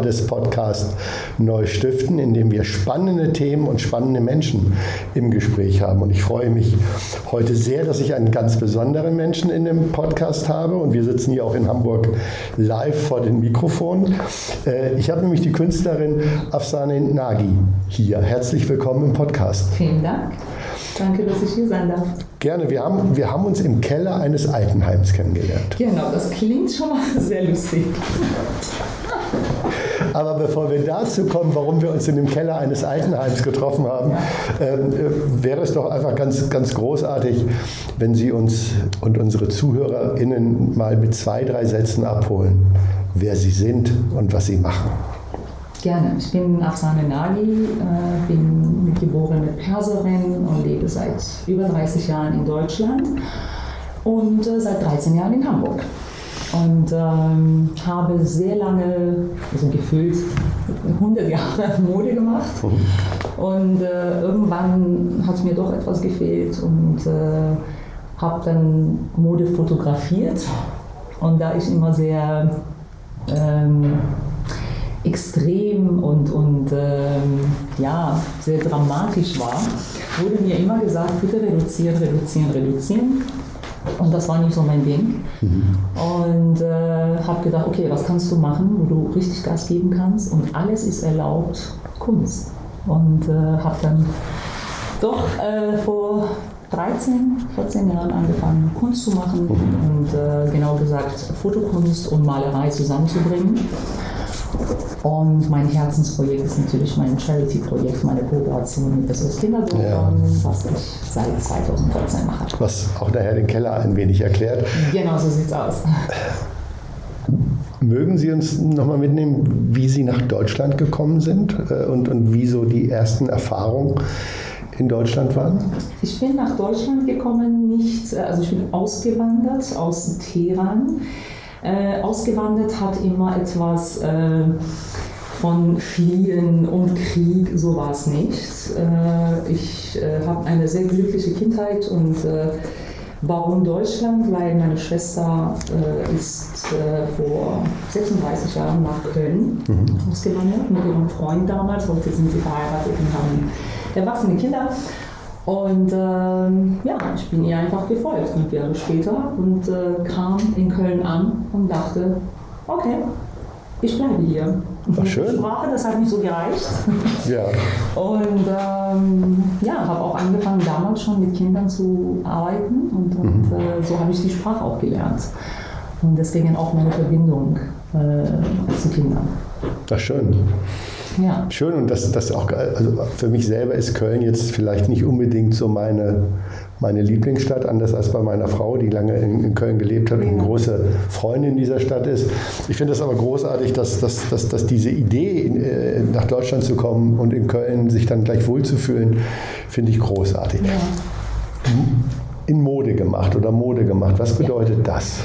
Ausgabe des Podcasts Neustiften, in dem wir spannende Themen und spannende Menschen im Gespräch haben. Und ich freue mich heute sehr, dass ich einen ganz besonderen Menschen in dem Podcast habe. Und wir sitzen hier auch in Hamburg live vor dem Mikrofon. Äh, ich habe nämlich die Künstlerin Afsane Nagi hier. Herzlich willkommen im Podcast. Vielen Dank. Danke, dass ich hier sein darf. Gerne. Wir haben, wir haben uns im Keller eines Altenheims kennengelernt. Genau, das klingt schon mal sehr lustig. Aber bevor wir dazu kommen, warum wir uns in dem Keller eines Altenheims getroffen haben, ähm, äh, wäre es doch einfach ganz, ganz großartig, wenn Sie uns und unsere ZuhörerInnen mal mit zwei, drei Sätzen abholen, wer Sie sind und was Sie machen. Gerne. Ich bin Afsane Nagi, äh, bin geborene Perserin und lebe seit über 30 Jahren in Deutschland und äh, seit 13 Jahren in Hamburg. Und ähm, habe sehr lange, also gefühlt 100 Jahre Mode gemacht. Und äh, irgendwann hat mir doch etwas gefehlt und äh, habe dann Mode fotografiert. Und da ich immer sehr ähm, extrem und, und ähm, ja, sehr dramatisch war, wurde mir immer gesagt, bitte reduzieren, reduzieren, reduzieren. Und das war nicht so mein Ding. Mhm. Und äh, habe gedacht, okay, was kannst du machen, wo du richtig Gas geben kannst? Und alles ist erlaubt, Kunst. Und äh, habe dann doch äh, vor 13, 14 Jahren angefangen, Kunst zu machen mhm. und äh, genau gesagt Fotokunst und Malerei zusammenzubringen. Und mein Herzensprojekt ist natürlich mein Charity-Projekt, meine Kooperation mit SOS Kindergärten, ja. was ich seit 2014 mache. Was auch nachher den Keller ein wenig erklärt. Genau, so sieht es aus. Mögen Sie uns nochmal mitnehmen, wie Sie nach Deutschland gekommen sind äh, und, und wie so die ersten Erfahrungen in Deutschland waren? Ich bin nach Deutschland gekommen, nicht, äh, also ich bin ausgewandert aus Teheran äh, ausgewandert hat immer etwas äh, von Fliehen und Krieg, so war es nicht. Äh, ich äh, habe eine sehr glückliche Kindheit und äh, Warum Deutschland? Weil meine Schwester ist vor 36 Jahren nach Köln mhm. ausgewandert mit ihrem Freund damals. Heute sind sie verheiratet und haben erwachsene Kinder. Und ähm, ja, ich bin ihr einfach gefolgt fünf Jahre später und äh, kam in Köln an und dachte, okay, ich bleibe hier. Ach, schön. Die Sprache, das hat nicht so gereicht. Ja. Und ähm, ja, habe auch angefangen damals schon mit Kindern zu arbeiten und, und mhm. äh, so habe ich die Sprache auch gelernt. Und deswegen auch meine Verbindung äh, zu Kindern. Ach, schön. Ja. Schön und das, das auch, also für mich selber ist Köln jetzt vielleicht nicht unbedingt so meine, meine Lieblingsstadt, anders als bei meiner Frau, die lange in, in Köln gelebt hat und eine große Freundin dieser Stadt ist. Ich finde es aber großartig, dass, dass, dass, dass diese Idee, in, äh, nach Deutschland zu kommen und in Köln sich dann gleich wohlzufühlen, finde ich großartig. Ja. In Mode gemacht oder Mode gemacht, was bedeutet ja. das?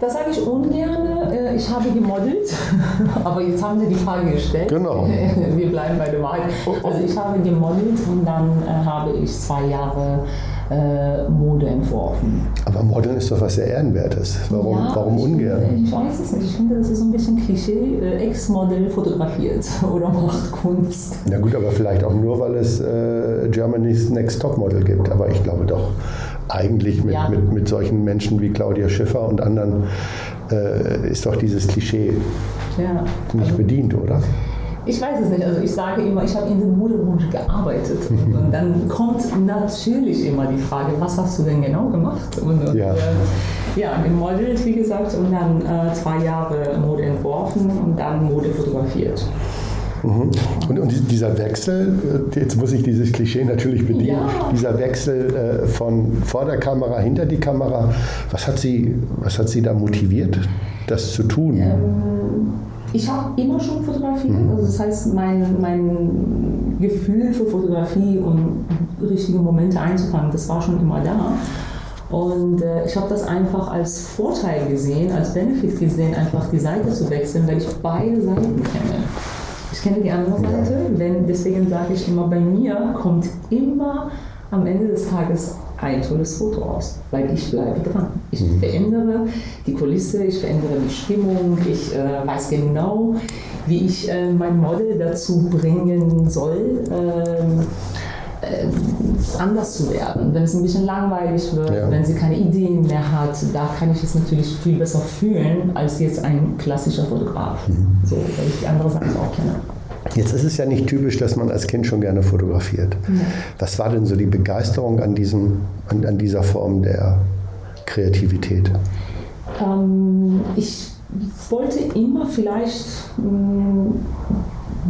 Das sage ich ungern. Äh, ich habe gemodelt, aber jetzt haben Sie die Frage gestellt. Genau. Wir bleiben bei der Wahrheit. Also ich habe gemodelt und dann äh, habe ich zwei Jahre äh, Mode entworfen. Aber Modeln ist doch was sehr Ehrenwertes. Warum, ja, warum ungern? Ich, ich weiß es nicht. Ich finde, das ist ein bisschen Klischee. Ex-Model fotografiert oder macht Kunst. Na gut, aber vielleicht auch nur, weil es äh, Germany's Next Top Model gibt. Aber ich glaube doch, eigentlich mit, ja. mit, mit solchen Menschen wie Claudia Schiffer und anderen äh, ist doch dieses Klischee ja. nicht also, bedient, oder? Ich weiß es nicht. Also ich sage immer, ich habe in der Modebranche gearbeitet. und dann kommt natürlich immer die Frage, was hast du denn genau gemacht? Und, und ja. Äh, ja, gemodelt, wie gesagt, und dann äh, zwei Jahre Mode entworfen und dann Mode fotografiert. Mhm. Und, und, dieser Wechsel, äh, jetzt muss ich dieses Klischee natürlich bedienen, ja. dieser Wechsel äh, von vor der Kamera, hinter die Kamera, was hat Sie, was hat Sie da motiviert, das zu tun? Ähm, ich habe immer schon fotografiert, mhm. also das heißt, mein, mein Gefühl für Fotografie und richtige Momente einzufangen, das war schon immer da. Und äh, ich habe das einfach als Vorteil gesehen, als Benefit gesehen, einfach die Seite zu wechseln, weil ich beide Seiten kenne. Ich kenne die andere Seite, denn deswegen sage ich immer, bei mir kommt immer am Ende des Tages ein tolles Foto aus, weil ich bleibe dran. Ich Ich mhm. verändere die Kulisse, ich verändere die Stimmung, ich äh, weiß genau, wie ich äh, mein Model dazu bringen soll. Ähm, äh, anders zu werden. Wenn es ein bisschen langweilig wird, ja. wenn sie keine Ideen mehr hat, da kann ich es natürlich viel besser fühlen als jetzt ein klassischer Fotograf. Mhm. So, weil ich die andere Seite auch kenne. Jetzt ist es ja nicht typisch, dass man als Kind schon gerne fotografiert. Ja. Was war denn so die Begeisterung an, diesem, an, an dieser Form der Kreativität? Ähm, ich wollte immer vielleicht, mm,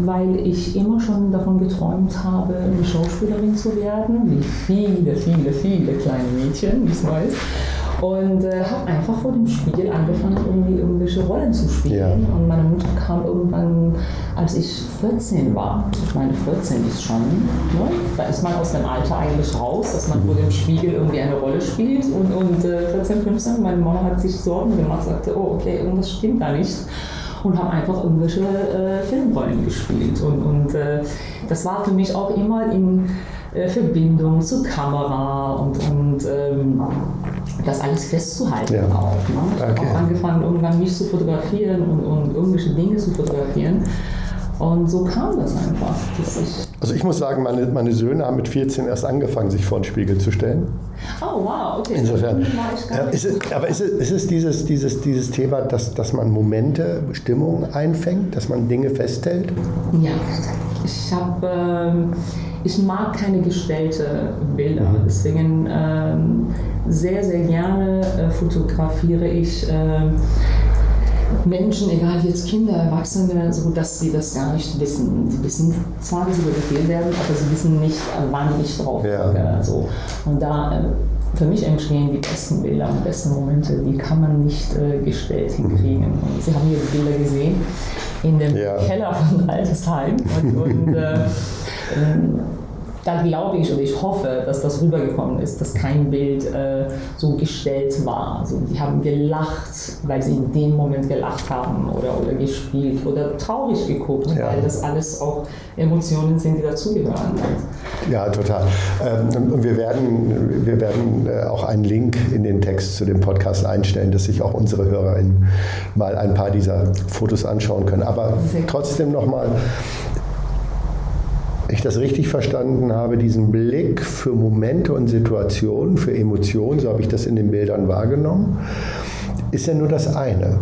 weil ich immer schon davon geträumt habe, eine Schauspielerin zu werden, wie viele, viele, viele kleine Mädchen, wie es weiß. Und äh, habe einfach vor dem Spiegel angefangen, irgendwie irgendwelche Rollen zu spielen. Ja. Und meine Mutter kam irgendwann, als ich 14 war. Ich meine, 14 ist schon, ne? da ist man aus dem Alter eigentlich raus, dass man vor dem Spiegel irgendwie eine Rolle spielt. Und, und äh, 14, 15, meine Mama hat sich Sorgen gemacht, sagte, oh, okay, irgendwas stimmt da nicht und habe einfach irgendwelche äh, Filmrollen gespielt. Und, und äh, das war für mich auch immer in äh, Verbindung zur Kamera und, und ähm, das alles festzuhalten ja. auch. Ne? Ich okay. habe auch angefangen, irgendwann mich zu fotografieren und, und irgendwelche Dinge zu fotografieren. Und so kam das einfach. Ich also ich muss sagen, meine, meine Söhne haben mit 14 erst angefangen, sich vor den Spiegel zu stellen. Oh, wow, okay. Insofern. Ja, ist es, aber ist es, ist es dieses, dieses, dieses Thema, dass, dass man Momente, Stimmungen einfängt, dass man Dinge festhält? Ja, ich habe... Ähm, ich mag keine gestellte Bilder, deswegen ähm, sehr, sehr gerne äh, fotografiere ich äh, Menschen, egal jetzt Kinder, Erwachsene, so dass sie das gar nicht wissen. Sie wissen zwar, wie sie fotografiert werden, aber sie wissen nicht, wann ich drauf. Ja. So. Und da äh, für mich entstehen die besten Bilder und besten Momente, die kann man nicht äh, gestellt mhm. hinkriegen. Und Sie haben hier die Bilder gesehen in dem ja. Keller von Altersheim. Und, und äh, da glaube ich oder ich hoffe, dass das rübergekommen ist, dass kein Bild äh, so gestellt war. Also die haben gelacht, weil sie in dem Moment gelacht haben oder, oder gespielt oder traurig geguckt, ja. weil das alles auch Emotionen sind, die dazugehören. Ja, total. Ähm, und wir werden, wir werden äh, auch einen Link in den Text zu dem Podcast einstellen, dass sich auch unsere HörerInnen mal ein paar dieser Fotos anschauen können. Aber trotzdem nochmal, ich das richtig verstanden habe, diesen Blick für Momente und Situationen, für Emotionen, so habe ich das in den Bildern wahrgenommen, ist ja nur das eine.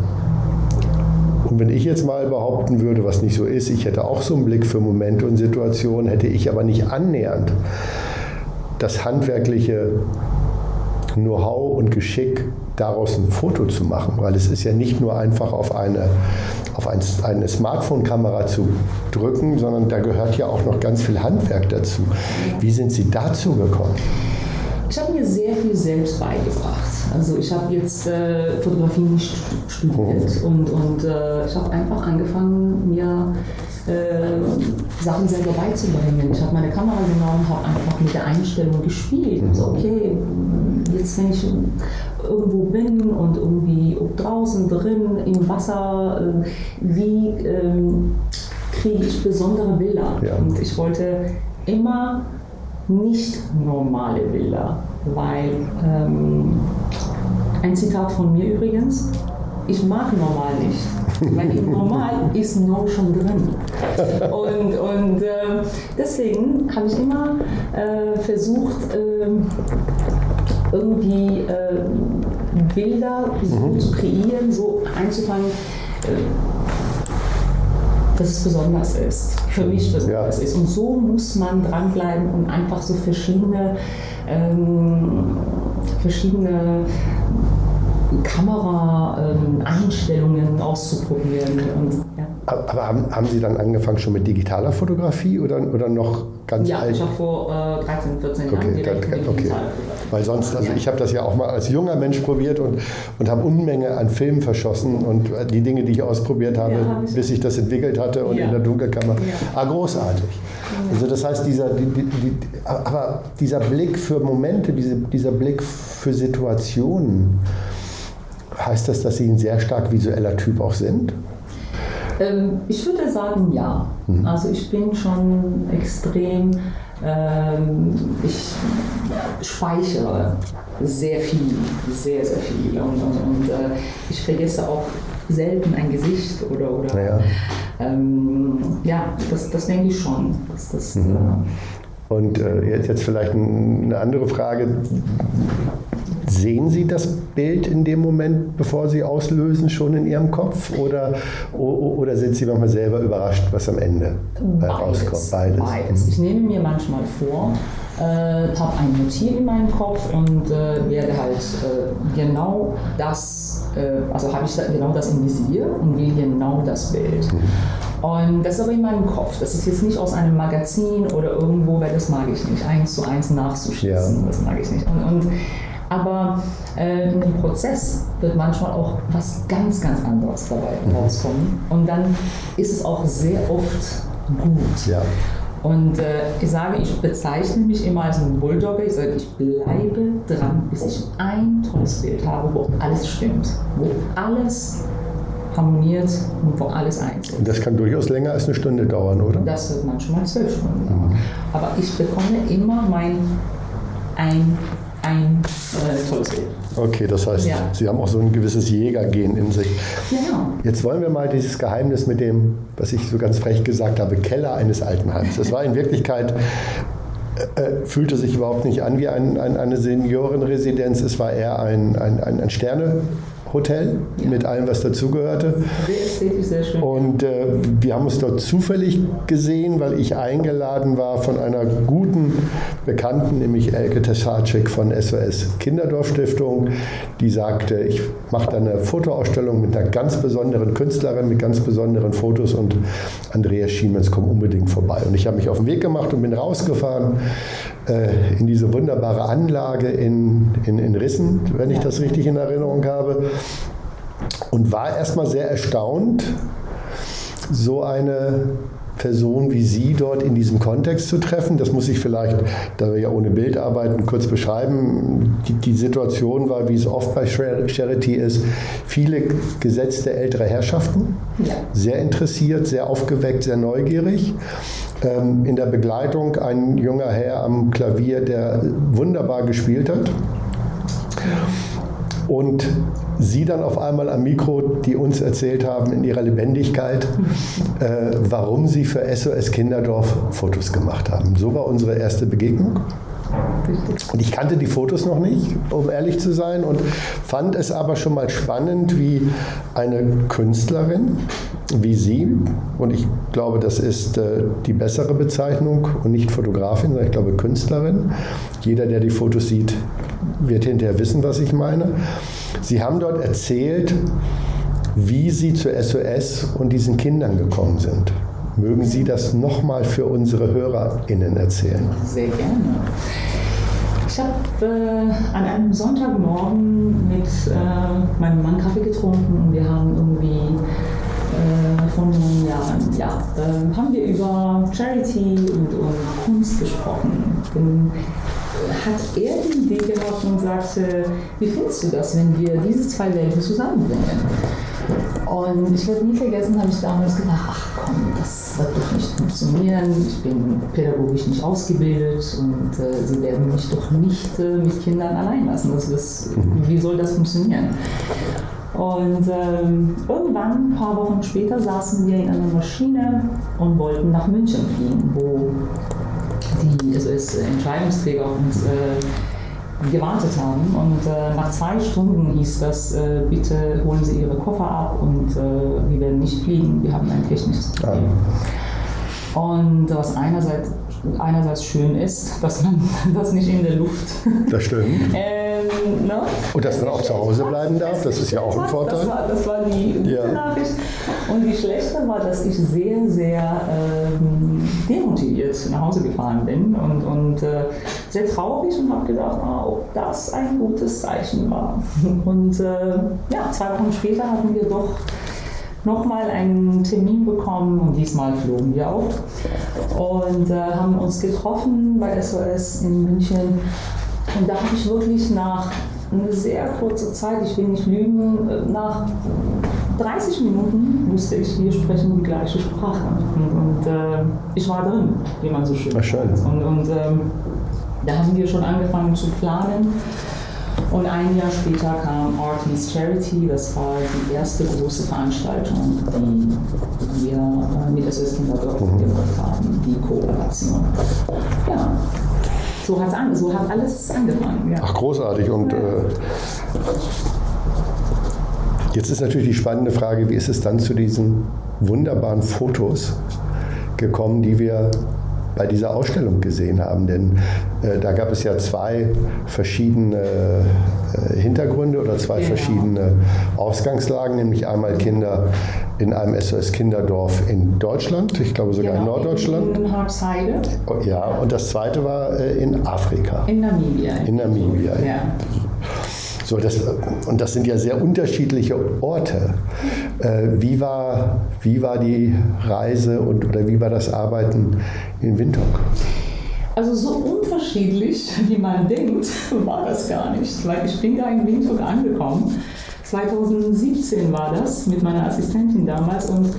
Und wenn ich jetzt mal behaupten würde, was nicht so ist, ich hätte auch so einen Blick für Momente und Situationen, hätte ich aber nicht annähernd das handwerkliche Know-how und Geschick, daraus ein Foto zu machen, weil es ist ja nicht nur einfach auf eine, auf ein, eine Smartphone-Kamera zu drücken, sondern da gehört ja auch noch ganz viel Handwerk dazu. Wie sind Sie dazu gekommen? Ich habe mir sehr viel selbst beigebracht. Also ich habe jetzt äh, Fotografie nicht studiert mhm. und, und äh, ich habe einfach angefangen, mir äh, Sachen selber beizubringen. Ich habe meine Kamera genommen, habe einfach mit der Einstellung gespielt. Mhm. So, okay, jetzt wenn ich irgendwo bin und irgendwie ob draußen, drin, im Wasser, äh, wie ähm, kriege ich besondere Bilder? Ja. Und ich wollte immer nicht normale Bilder, weil ähm, ein Zitat von mir übrigens, ich mag normal nicht. Weil im Normal ist No schon drin. Und, und äh, deswegen habe ich immer äh, versucht, äh, irgendwie äh, Bilder so mhm. zu kreieren, so einzufangen äh, dass es besonders ist, für mich besonders ja. ist. Und so muss man dranbleiben und einfach so verschiedene, ähm, verschiedene Kamera-Einstellungen ähm, auszuprobieren. Und. Aber haben, haben Sie dann angefangen schon mit digitaler Fotografie oder, oder noch ganz ja, alt? Ja, ich habe vor äh, 13, 14 Jahren okay, direkt dann, okay. Weil sonst, also ich habe das ja auch mal als junger Mensch probiert und, und habe Unmenge an Filmen verschossen und die Dinge, die ich ausprobiert habe, ja, hab ich bis ich das entwickelt hatte und in der Dunkelkammer. Ah, großartig. Also das heißt, dieser, die, die, die, aber dieser Blick für Momente, diese, dieser Blick für Situationen, Heißt das, dass Sie ein sehr stark visueller Typ auch sind? Ähm, ich würde sagen, ja. Mhm. Also ich bin schon extrem Ähm, ich speichere sehr viel, sehr, sehr viel. Und, und, und äh, ich vergesse auch selten ein Gesicht oder, oder Ja. ähm, ja, das, das denke ich schon. Dass das, Mhm. äh, Und äh, jetzt, vielleicht ein- eine andere Frage. Sehen Sie das Bild in dem Moment, bevor Sie auslösen, schon in Ihrem Kopf? Oder, oder sind Sie manchmal selber überrascht, was am Ende äh, rauskommt? Beides. Beides. Ich nehme mir manchmal vor, äh, habe ein Motiv in meinem Kopf und äh, werde halt äh, genau das, äh, also habe ich da genau das im Visier und will genau das Bild. Und das ist aber in meinem Kopf. Das ist jetzt nicht aus einem Magazin oder irgendwo, weil das mag ich nicht, eins zu eins nachzuschießen. Ja. Das mag ich nicht. Und, und, aber äh, in dem Prozess wird manchmal auch was ganz, ganz anderes dabei rauskommen. Und dann ist es auch sehr oft gut. Ja. Und äh, ich sage, ich bezeichne mich immer als ein Bulldogger. Ich sage, ich bleibe dran, bis ich ein tolles Bild habe, wo alles stimmt, wo alles harmoniert und wo alles eins. Und das kann durchaus länger als eine Stunde dauern, oder? Das wird manchmal zwölf Stunden dauern. Aber ich bekomme immer mein ein, ein äh, tolles Bild. Okay, das heißt, Ja. Sie haben auch so ein gewisses Jägergen in sich. Genau. Jetzt wollen wir mal dieses Geheimnis mit dem, was ich so ganz frech gesagt habe, Keller eines Altenheims. Das war in Wirklichkeit, äh, äh, fühlte sich überhaupt nicht an wie ein, ein, eine Seniorenresidenz. Es war eher ein, ein, ein, ein Sternehotel mit allem, was dazugehörte. Und äh, wir haben uns dort zufällig gesehen, weil ich eingeladen war von einer guten Bekannten, nämlich Elke Tesacek von SOS Kinderdorfstiftung, die sagte, ich mache da eine Fotoausstellung mit einer ganz besonderen Künstlerin, mit ganz besonderen Fotos und Andreas Schiemens kommt unbedingt vorbei. Und ich habe mich auf den Weg gemacht und bin rausgefahren äh, in diese wunderbare Anlage in, in, in Rissen, wenn ich das richtig in Erinnerung habe. Und war erstmal sehr erstaunt, so eine Person wie Sie dort in diesem Kontext zu treffen. Das muss ich vielleicht, da wir ja ohne Bild arbeiten, kurz beschreiben. Die, die Situation war, wie es oft bei Char- Charity ist, viele gesetzte ältere Herrschaften, Ja. sehr interessiert, sehr aufgeweckt, sehr neugierig. Ähm, in der Begleitung ein junger Herr am Klavier, der wunderbar gespielt hat. Und Sie dann auf einmal am Mikro, die uns erzählt haben in ihrer Lebendigkeit, äh, warum Sie für SOS Kinderdorf Fotos gemacht haben. So war unsere erste Begegnung. Und ich kannte die Fotos noch nicht, um ehrlich zu sein, und fand es aber schon mal spannend, wie eine Künstlerin wie Sie, und ich glaube, das ist äh, die bessere Bezeichnung und nicht Fotografin, sondern ich glaube Künstlerin. Jeder, der die Fotos sieht, wird hinterher wissen, was ich meine. Sie haben dort erzählt, wie Sie zu SOS und diesen Kindern gekommen sind. Mögen Sie das nochmal für unsere HörerInnen erzählen? Sehr gerne. Ich habe äh, an einem Sonntagmorgen mit äh, meinem Mann Kaffee getrunken und wir haben irgendwie äh, neun Jahren, ja, äh, haben wir über Charity und, und Kunst gesprochen. Dann hat er die Idee gehabt und sagte, wie findest du das, wenn wir diese zwei Welten zusammenbringen? Und ich werde nie vergessen, habe ich damals gedacht, ach komm, das wird doch nicht funktionieren. Ich bin pädagogisch nicht ausgebildet und äh, sie werden mich doch nicht äh, mit Kindern allein lassen. Das, das, wie soll das funktionieren? Und ähm, irgendwann, ein paar Wochen später, saßen wir in einer Maschine und wollten nach München fliegen, wo die also es Entscheidungsträger auf uns äh, gewartet haben. Und äh, nach zwei Stunden hieß das, äh, bitte holen Sie Ihre Koffer ab und äh, wir werden nicht fliegen, wir haben ein technisches Problem. Und was einerseits, einerseits schön ist, dass man das nicht in der Luft Das stimmt. ähm, ne? Und dass man auch zu Hause bleiben darf, das ist ja auch ein Vorteil. Das war, das war die gute Ja. Nachricht. Und die schlechte war, dass ich sehr, sehr ähm, demotiviert nach Hause gefahren bin und, und äh, sehr traurig und habe gedacht, ah, ob das ein gutes Zeichen war. Und äh, ja, zwei Wochen später hatten wir doch nochmal einen Termin bekommen und diesmal flogen wir auch und äh, haben uns getroffen bei SOS in München und da habe ich wirklich nach einer sehr kurzer Zeit, ich will nicht lügen, äh, nach 30 Minuten wusste ich, wir sprechen die gleiche Sprache. Und, und äh, ich war drin, wie man so schön sagt. Und, und ähm, da haben wir schon angefangen zu planen. Und ein Jahr später kam Art Meets Charity. Das war die erste große Veranstaltung, die wir äh, mit SOS Kinderdorf mhm. gemacht haben, die Kooperation. Ja, so, hat's an, so hat alles angefangen. Ja. Ach, großartig. Und äh, jetzt ist natürlich die spannende Frage, wie ist es dann zu diesen wunderbaren Fotos gekommen, die wir bei dieser Ausstellung gesehen haben. Denn äh, da gab es ja zwei verschiedene äh, Hintergründe oder zwei genau. verschiedene Ausgangslagen, nämlich einmal Kinder in einem SOS-Kinderdorf in Deutschland, ich glaube sogar genau, in Norddeutschland. In Hartsheide. Oh, ja, und das zweite war äh, in Afrika. In Namibia. In Namibia. Ja. So, das, und das sind ja sehr unterschiedliche Orte. Äh, wie, war, wie war die Reise und, oder wie war das Arbeiten in Windhoek? Also so unterschiedlich, wie man denkt, war das gar nicht. Weil ich bin da in Windhoek angekommen. 2017 war das mit meiner Assistentin damals und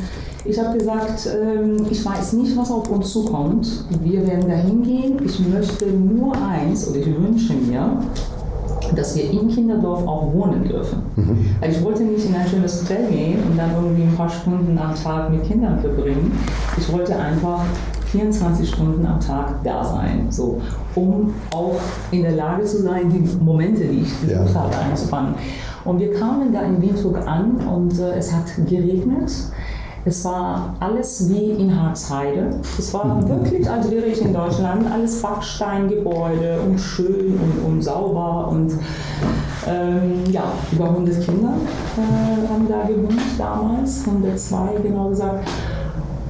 ich habe gesagt, ähm, ich weiß nicht, was auf uns zukommt. Wir werden da hingehen. Ich möchte nur eins oder ich wünsche mir, dass wir im Kinderdorf auch wohnen dürfen. Mhm. Also ich wollte nicht in ein schönes Hotel gehen und dann irgendwie ein paar Stunden am Tag mit Kindern verbringen. Ich wollte einfach 24 Stunden am Tag da sein, so, um auch in der Lage zu sein, die Momente, die ich besucht ja. habe, einzufangen. Und wir kamen da in Windhoek an und äh, es hat geregnet. Es war alles wie in Harzheide. Es war mhm. wirklich, als wäre ich in Deutschland, alles Backsteingebäude und schön und, und sauber. Und ähm, ja, über 100 Kinder äh, haben da gewohnt damals, 102 genau gesagt.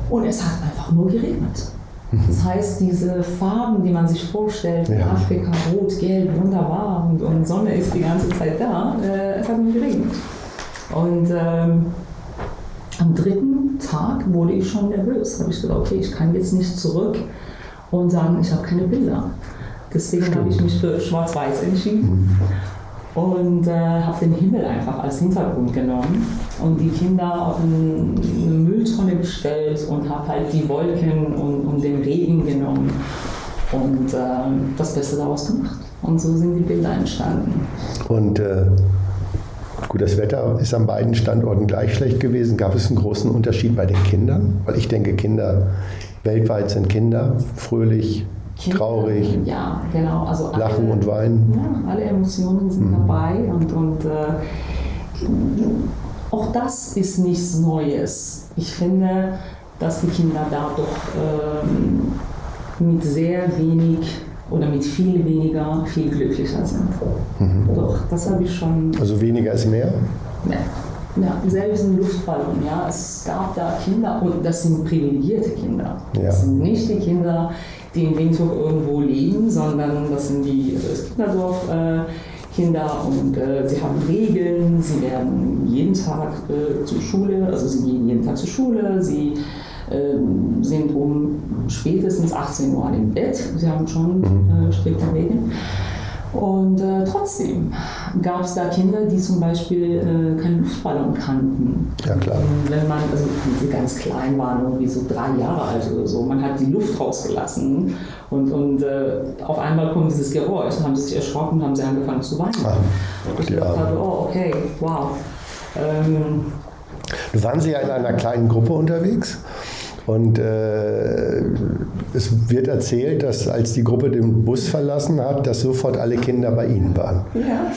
Und es hat einfach nur geregnet. Mhm. Das heißt, diese Farben, die man sich vorstellt, ja. Afrika, Rot, Gelb, wunderbar und, und, Sonne ist die ganze Zeit da, äh, es hat nur geregnet. Und ähm, am dritten Tag wurde ich schon nervös. Da habe ich gedacht, okay, ich kann jetzt nicht zurück und sagen, ich habe keine Bilder. Deswegen habe ich mich für Schwarz-Weiß entschieden mhm. und äh, habe den Himmel einfach als Hintergrund genommen und die Kinder auf eine Mülltonne gestellt und habe halt die Wolken und, und, den Regen genommen und äh, das Beste daraus gemacht. Und so sind die Bilder entstanden. Und äh Gut, das Wetter ist an beiden Standorten gleich schlecht gewesen. Gab es einen großen Unterschied bei den Kindern? Weil ich denke, Kinder weltweit sind Kinder fröhlich, Kinder, traurig, ja, genau. also lachen alle, und weinen. Ja, alle Emotionen sind mhm. dabei und, und äh, auch das ist nichts Neues. Ich finde, dass die Kinder da doch äh, mit sehr wenig oder mit viel weniger viel glücklicher sind. Mhm. Doch, das habe ich schon. Also weniger ist mehr? Ja. Ja, selbst ein Luftballon, ja. Es gab da Kinder und das sind privilegierte Kinder. Ja. Das sind nicht die Kinder, die in Windhoek irgendwo leben, sondern das sind die das Kinderdorf. Äh, Kinder und äh, sie haben Regeln, sie werden jeden Tag äh, zur Schule, also sie gehen jeden Tag zur Schule, sie ähm, sind um spätestens 18 Uhr im Bett. Sie haben schon mhm. äh, strikte Regeln. Und äh, trotzdem gab es da Kinder, die zum Beispiel äh, keinen Luftballon kannten. Ja, klar. Und wenn man, also die ganz klein waren, irgendwie so drei Jahre alt oder so, man hat die Luft rausgelassen und, und äh, auf einmal kommt dieses Geräusch, haben sie sich erschrocken und haben sie angefangen zu weinen. Ah, und ich dachte, oh, okay, wow. Ähm, du waren Sie ja in einer kleinen Gruppe unterwegs? Und äh, es wird erzählt, dass als die Gruppe den Bus verlassen hat, dass sofort alle Kinder bei Ihnen waren. Ja,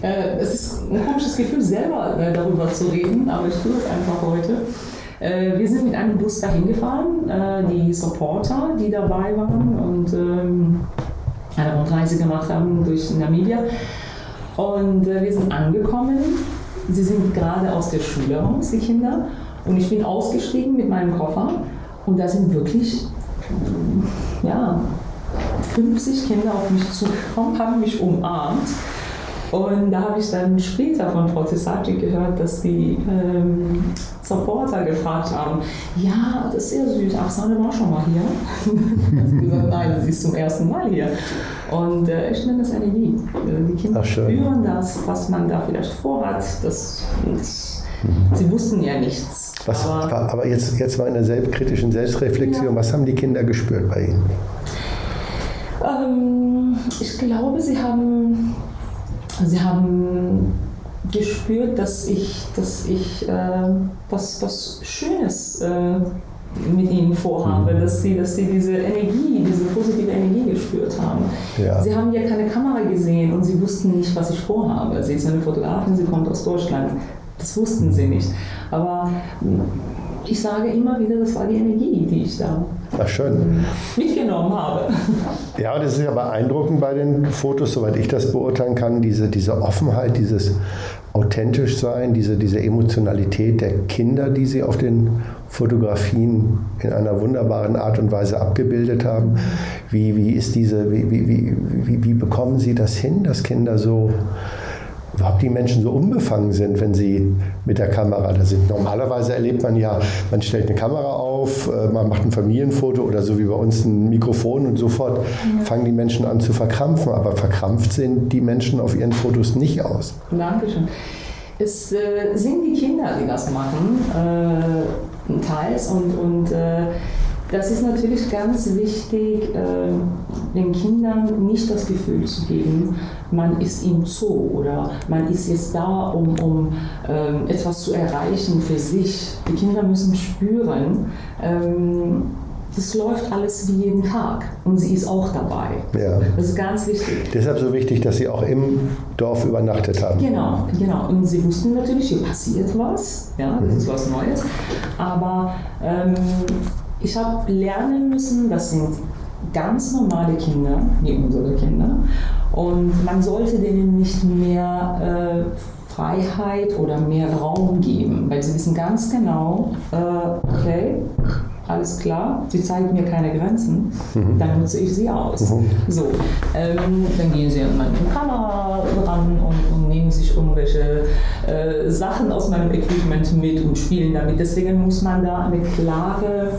äh, es ist ein komisches Gefühl, selber äh, darüber zu reden, aber ich tue es einfach heute. Äh, wir sind mit einem Bus dahin gefahren, äh, die Supporter, die dabei waren und ähm, eine Rundreise gemacht haben durch Namibia. Und äh, wir sind angekommen. Sie sind gerade aus der Schule raus, die Kinder. Und ich bin ausgestiegen mit meinem Koffer und da sind wirklich ja, 50 Kinder auf mich zugekommen, haben mich umarmt. Und da habe ich dann später von Frau Tessati gehört, dass die ähm, Supporter gefragt haben, ja, das ist sehr süß, Afsane war schon mal hier. sie gesagt, nein, sie ist zum ersten Mal hier. Und äh, ich nenne das eine Liebe. Die Kinder Ach, spüren das, was man da vielleicht vorhat. Das, das Sie wussten ja nichts. Was, aber, aber jetzt, jetzt mal in der selbstkritischen Selbstreflexion, ja. was haben die Kinder gespürt bei Ihnen? Ähm, ich glaube, sie haben, sie haben gespürt, dass ich, dass ich äh, was, was Schönes äh, mit ihnen vorhabe, mhm. dass sie, dass sie diese Energie, diese positive Energie gespürt haben. Ja. Sie haben ja keine Kamera gesehen und sie wussten nicht, was ich vorhabe. Sie ist eine Fotografin, sie kommt aus Deutschland. Das wussten sie nicht. Aber ich sage immer wieder, das war die Energie, die ich da Ach, schön. mitgenommen habe. Ja, das ist ja beeindruckend bei den Fotos, soweit ich das beurteilen kann, diese, diese Offenheit, dieses authentisch sein, diese, diese Emotionalität der Kinder, die sie auf den Fotografien in einer wunderbaren Art und Weise abgebildet haben. Wie, wie ist diese, wie, wie, wie, wie bekommen sie das hin, dass Kinder so überhaupt die Menschen so unbefangen sind, wenn sie mit der Kamera da sind. Normalerweise erlebt man ja, man stellt eine Kamera auf, äh, man macht ein Familienfoto oder so wie bei uns ein Mikrofon und sofort ja. fangen die Menschen an zu verkrampfen. Aber verkrampft sehen die Menschen auf ihren Fotos nicht aus. Dankeschön. Es äh, sind die Kinder, die das machen, äh, teils und, und äh, das ist natürlich ganz wichtig, äh, den Kindern nicht das Gefühl zu geben, man ist im Zoo oder man ist jetzt da, um, um ähm, etwas zu erreichen für sich. Die Kinder müssen spüren, ähm, das läuft alles wie jeden Tag und sie ist auch dabei. Ja. Das ist ganz wichtig. Deshalb so wichtig, dass sie auch im Dorf übernachtet haben. Genau, genau. Und sie wussten natürlich, hier passiert was, ja, das mhm. ist was Neues. Aber ähm, ich habe lernen müssen, das sind ganz normale Kinder, wie unsere Kinder. Und man sollte denen nicht mehr äh, Freiheit oder mehr Raum geben, weil sie wissen ganz genau, äh, okay, alles klar, sie zeigen mir keine Grenzen, mhm. dann nutze ich sie aus. Mhm. So, ähm, dann gehen sie an meine Kamera ran und, und nehmen sich irgendwelche äh, Sachen aus meinem Equipment mit und spielen damit. Deswegen muss man da eine klare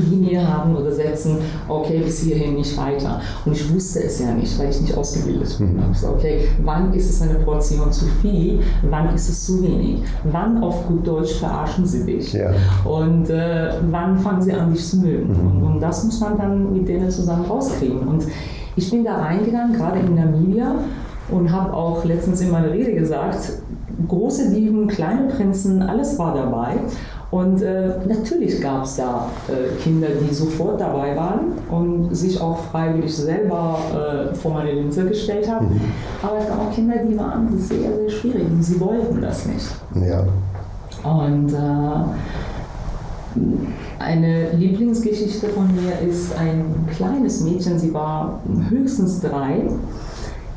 Linie haben oder setzen, okay, bis hierhin nicht weiter. Und ich wusste es ja nicht, weil ich nicht ausgebildet bin. Mhm. Ich okay, wann ist es eine Portion zu viel, wann ist es zu wenig? Wann auf gut Deutsch verarschen sie dich? Ja. Und äh, wann fangen sie an, dich zu mögen? Mhm. Und, und das muss man dann mit denen zusammen rauskriegen. Und ich bin da reingegangen, gerade in Namibia, und habe auch letztens in meiner Rede gesagt, große Dieben, kleine Prinzen, alles war dabei. Und äh, natürlich gab es da äh, Kinder, die sofort dabei waren und sich auch freiwillig selber äh, vor meine Linse gestellt haben. Mhm. Aber es gab auch Kinder, die waren sehr, sehr schwierig und sie wollten das nicht. Ja. Und äh, eine Lieblingsgeschichte von mir ist ein kleines Mädchen, sie war höchstens drei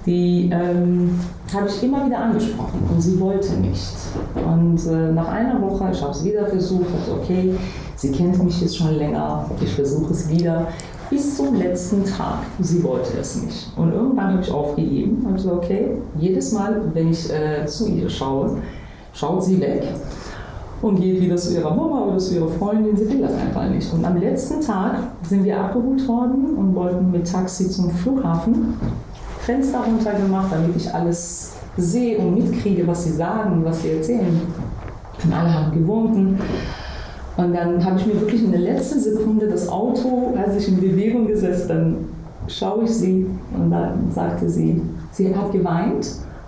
die ähm, habe ich immer wieder angesprochen und sie wollte nicht. Und äh, nach einer Woche, ich habe es wieder versucht, dachte, okay, sie kennt mich jetzt schon länger, ich versuche es wieder. Bis zum letzten Tag, sie wollte es nicht. Und irgendwann habe ich aufgegeben und gesagt, okay, jedes Mal, wenn ich äh, zu ihr schaue, schaut sie weg und geht wieder zu ihrer Mama oder zu ihrer Freundin. Sie will das einfach nicht. Und am letzten Tag sind wir abgeholt worden und wollten mit Taxi zum Flughafen. Fenster runtergemacht, damit ich alles sehe und mitkriege, was sie sagen, was sie erzählen. Und alle haben gewunken. Und dann habe ich mir wirklich in der letzten Sekunde das Auto, als ich in Bewegung gesetzt, dann schaue ich sie und dann sagte sie, sie hat geweint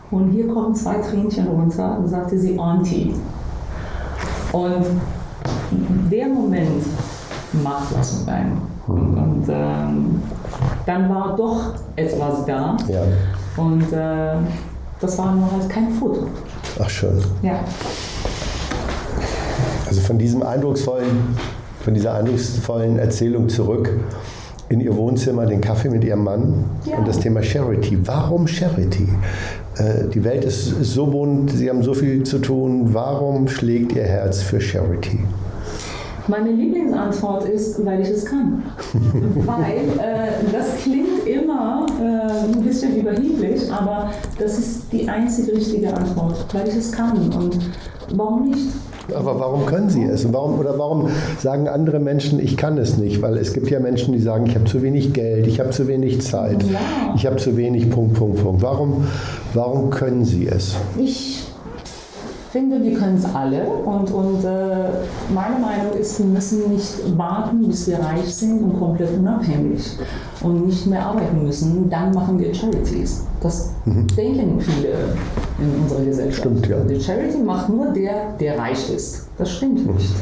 und hier kommen zwei Tränchen runter und sagte sie Auntie. Und der Moment macht was mit einem. Und, und ähm, dann war doch etwas da. Ja. Und äh, das war nur halt kein Foto. Ach schön. Ja. Also von diesem eindrucksvollen, von dieser eindrucksvollen Erzählung zurück in ihr Wohnzimmer, den Kaffee mit ihrem Mann ja. und das Thema Charity. Warum Charity? Äh, die Welt ist, ist so bunt, Sie haben so viel zu tun. Warum schlägt Ihr Herz für Charity? Meine Lieblingsantwort ist, weil ich es kann. weil äh, das klingt immer äh, ein bisschen überheblich, aber das ist die einzige richtige Antwort, weil ich es kann. Und warum nicht? Aber warum können sie es? Warum, oder warum sagen andere Menschen, ich kann es nicht? Weil es gibt ja Menschen, die sagen, ich habe zu wenig Geld, ich habe zu wenig Zeit, ja. ich habe zu wenig Punkt, Punkt, Punkt. Warum, warum können sie es? Ich finde, wir können es alle und, und äh, meine Meinung ist, wir müssen nicht warten, bis wir reich sind und komplett unabhängig und nicht mehr arbeiten müssen. Dann machen wir Charities. Das mhm. denken viele in unserer Gesellschaft. Stimmt, ja. Die Charity macht nur der, der reich ist. Das stimmt mhm. nicht.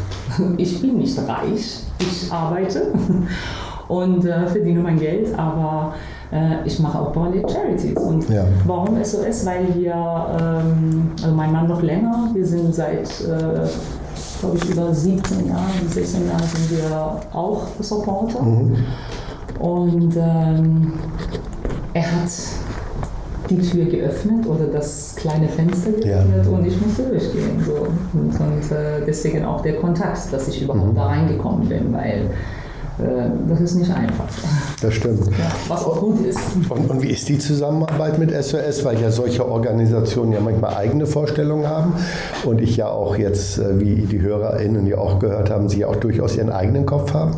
Ich bin nicht reich, ich arbeite und äh, verdiene mein Geld, aber ich mache auch parallel Charities. Und ja. warum SOS? Weil wir, ähm, also mein Mann noch länger, wir sind seit, äh, glaube ich, über 17 Jahren, 16 Jahren sind wir auch Supporter. Mhm. Und ähm, er hat die Tür geöffnet oder das kleine Fenster geöffnet ja. und ich musste durchgehen. So. Und, und äh, deswegen auch der Kontakt, dass ich überhaupt mhm. da reingekommen bin, weil äh, das ist nicht einfach. Das stimmt. Ja, was auch gut ist. Und, und, wie ist die Zusammenarbeit mit SOS? Weil ja solche Organisationen ja manchmal eigene Vorstellungen haben und ich ja auch jetzt, äh, wie die HörerInnen ja auch gehört haben, sie ja auch durchaus ihren eigenen Kopf haben.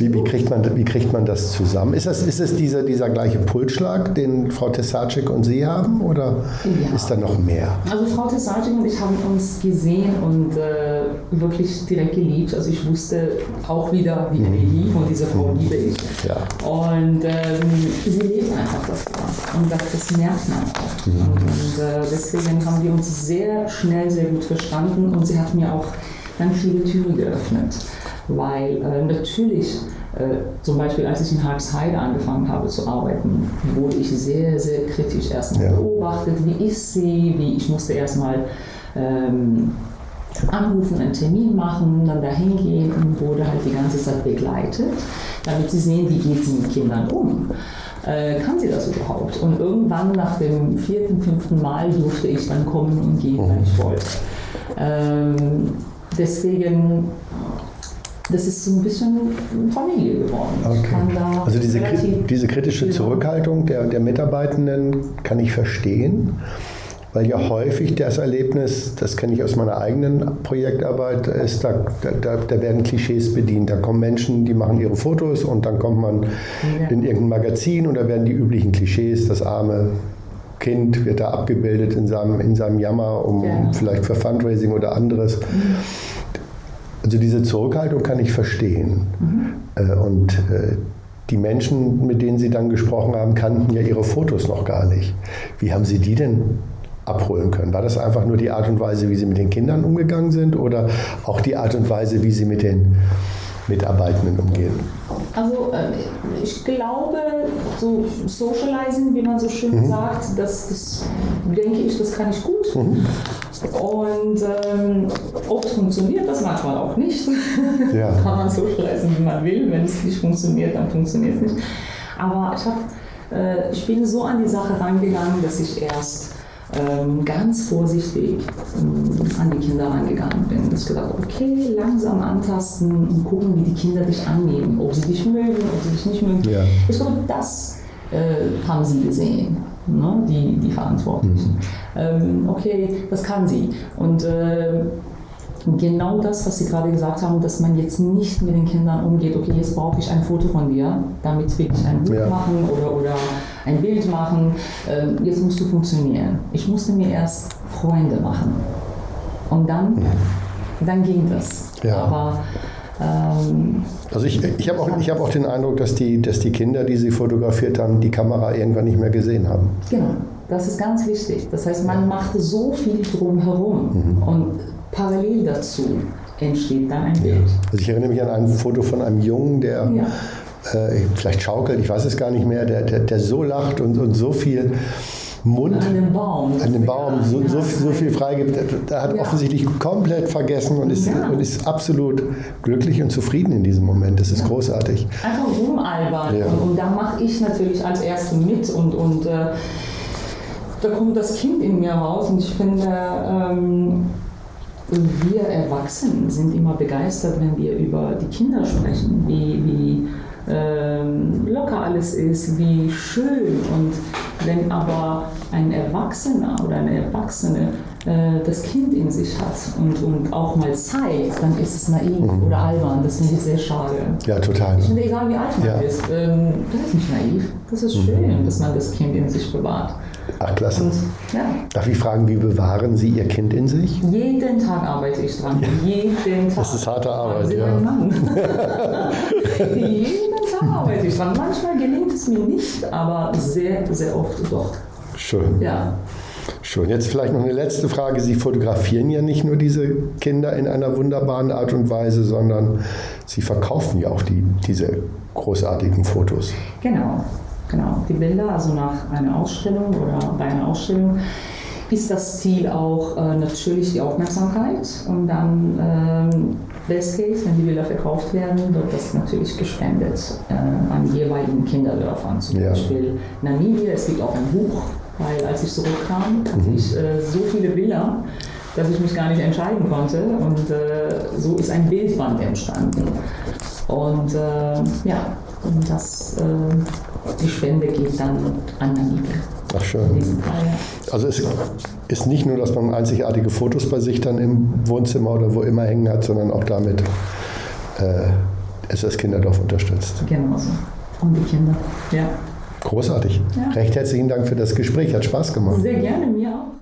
Wie, wie, kriegt man, wie kriegt man das zusammen? Ist, das, ist es dieser, dieser gleiche Pulsschlag, den Frau Tessacik und Sie haben oder ja. ist da noch mehr? Also Frau Tessacik und ich haben uns gesehen und äh, wirklich direkt geliebt. Also ich wusste auch wieder, wie er mhm. lief und diese Frau mhm. liebe ich. Ja. Und ähm, sie lebt einfach das und das, das merkt man auch. Mhm. Und, und äh, deswegen haben wir uns sehr schnell, sehr gut verstanden und sie hat mir auch dann viele Türen geöffnet weil äh, natürlich, äh, zum Beispiel als ich in Harksheide angefangen habe zu arbeiten, wurde ich sehr, sehr kritisch erstmal ja. beobachtet, wie ist sie, wie ich musste erstmal ähm, anrufen, einen Termin machen, dann dahin gehen und wurde halt die ganze Zeit begleitet, damit sie sehen, wie geht sie mit Kindern um. Äh, kann sie das überhaupt? Und irgendwann nach dem vierten, fünften Mal durfte ich dann kommen und gehen, wenn ich wollte. Ähm, deswegen das ist so ein bisschen Familie geworden. Okay. also diese, diese kritische Zurückhaltung der, der Mitarbeitenden kann ich verstehen, weil ja häufig das Erlebnis, das kenne ich aus meiner eigenen Projektarbeit, ist, da, da, da, werden Klischees bedient. Da kommen Menschen, die machen ihre Fotos und dann kommt man ja. in irgendein Magazin und da werden die üblichen Klischees, das arme Kind wird da abgebildet in seinem, in seinem Jammer, um ja. vielleicht für Fundraising oder anderes. Mhm. Also diese Zurückhaltung kann ich verstehen. Mhm. Und äh, die Menschen, mit denen Sie dann gesprochen haben, kannten ja Ihre Fotos noch gar nicht. Wie haben Sie die denn abholen können? War das einfach nur die Art und Weise, wie Sie mit den Kindern umgegangen sind oder auch die Art und Weise, wie Sie mit den Mitarbeitenden umgehen? Also äh, ich glaube, so Socializing, wie man so schön mhm. sagt, das, das denke ich, das kann ich gut. Mhm. Und ähm, oft funktioniert das, manchmal auch nicht. Ja. kann man socialisen, wie man will. Wenn es nicht funktioniert, dann funktioniert es nicht. Aber ich, hab, äh, ich bin so an die Sache rangegangen, dass ich erst ähm, ganz vorsichtig ähm, an die Kinder rangegangen bin. Ich gedacht, okay, langsam antasten und gucken, wie die Kinder dich annehmen, ob sie dich mögen, ob sie dich nicht mögen. Ja. Ich glaube, das äh, haben sie gesehen, ne? die, die Verantwortlichen. Mhm. Ähm, okay, das kann sie. Und äh, genau das, was Sie gerade gesagt haben, dass man jetzt nicht mit den Kindern umgeht, okay, jetzt brauche ich ein Foto von dir, damit will ich ein Buch ja. machen oder, oder ein Bild machen, ähm, jetzt musst du funktionieren. Ich musste mir erst Freunde machen. Und dann, dann ging das. Ja. Aber ähm, also ich, ich habe auch, hab auch den Eindruck, dass die, dass die Kinder, die sie fotografiert haben, die Kamera irgendwann nicht mehr gesehen haben. Genau, das ist ganz wichtig. Das heißt, man macht so viel drumherum. Mhm. Und parallel dazu entsteht dann ein Bild. Ja. Also ich erinnere mich an ein Foto von einem Jungen, der ja. äh, vielleicht schaukelt, ich weiß es gar nicht mehr, der, der, der so lacht und, und so viel Mund an dem Baum, an dem Baum so, so, so, viel freigibt. Der hat ja. offensichtlich komplett vergessen und ist, ja. und ist absolut glücklich und zufrieden in diesem Moment. Das ist ja. großartig. Einfach rumalbern. Und, und, da mache ich natürlich als Erste mit und, und äh, da kommt das Kind in mir raus und ich finde, ähm, wir Erwachsenen sind immer begeistert, wenn wir über die Kinder sprechen, wie, wie ähm, locker alles ist, wie schön. Und wenn aber ein Erwachsener oder eine Erwachsene äh, das Kind in sich hat und, und auch mal zeigt, dann ist es naiv mhm. oder albern. Das finde ich sehr schade. Ja, total. Ich finde, egal wie alt man ja. ist, ähm, das ist nicht naiv. Das ist mhm. schön, dass man das Kind in sich bewahrt. Ach, klasse. Und ja, Darf ich fragen, wie bewahren Sie Ihr Kind in sich? jeden Tag arbeite ich dran. Jeden Tag. Das ist harte Arbeit, Sie ja. Mann. jeden Tag arbeite ich dran. Manchmal gelingt es mir nicht, aber sehr, sehr oft doch. Schön. Ja. Schön. Jetzt vielleicht noch eine letzte Frage. Sie fotografieren ja nicht nur diese Kinder in einer wunderbaren Art und Weise, sondern Sie verkaufen ja auch die, diese großartigen Fotos. Genau, genau. Die Bilder, also nach einer Ausstellung oder bei einer Ausstellung, ist das Ziel auch äh, natürlich die Aufmerksamkeit und dann ähm, Best Case, wenn die Bilder verkauft werden, wird das natürlich gespendet äh, an jeweiligen Kinderdörfern. Zum Ja. Beispiel Namibia, es gibt auch ein Buch, weil als ich zurückkam, hatte ich äh, so viele Bilder, dass ich mich gar nicht entscheiden konnte und äh, so ist ein Bildband entstanden. Und äh, ja, und das, äh, die Spende geht dann an Namibia. Ach schön. Also es ist nicht nur, dass man einzigartige Fotos bei sich dann im Wohnzimmer oder wo immer hängen hat, sondern auch damit äh, SS Kinderdorf unterstützt. Genau so. Und die Kinder. Ja. Großartig. Ja. Recht herzlichen Dank für das Gespräch. Hat Spaß gemacht. Sehr gerne, mir auch.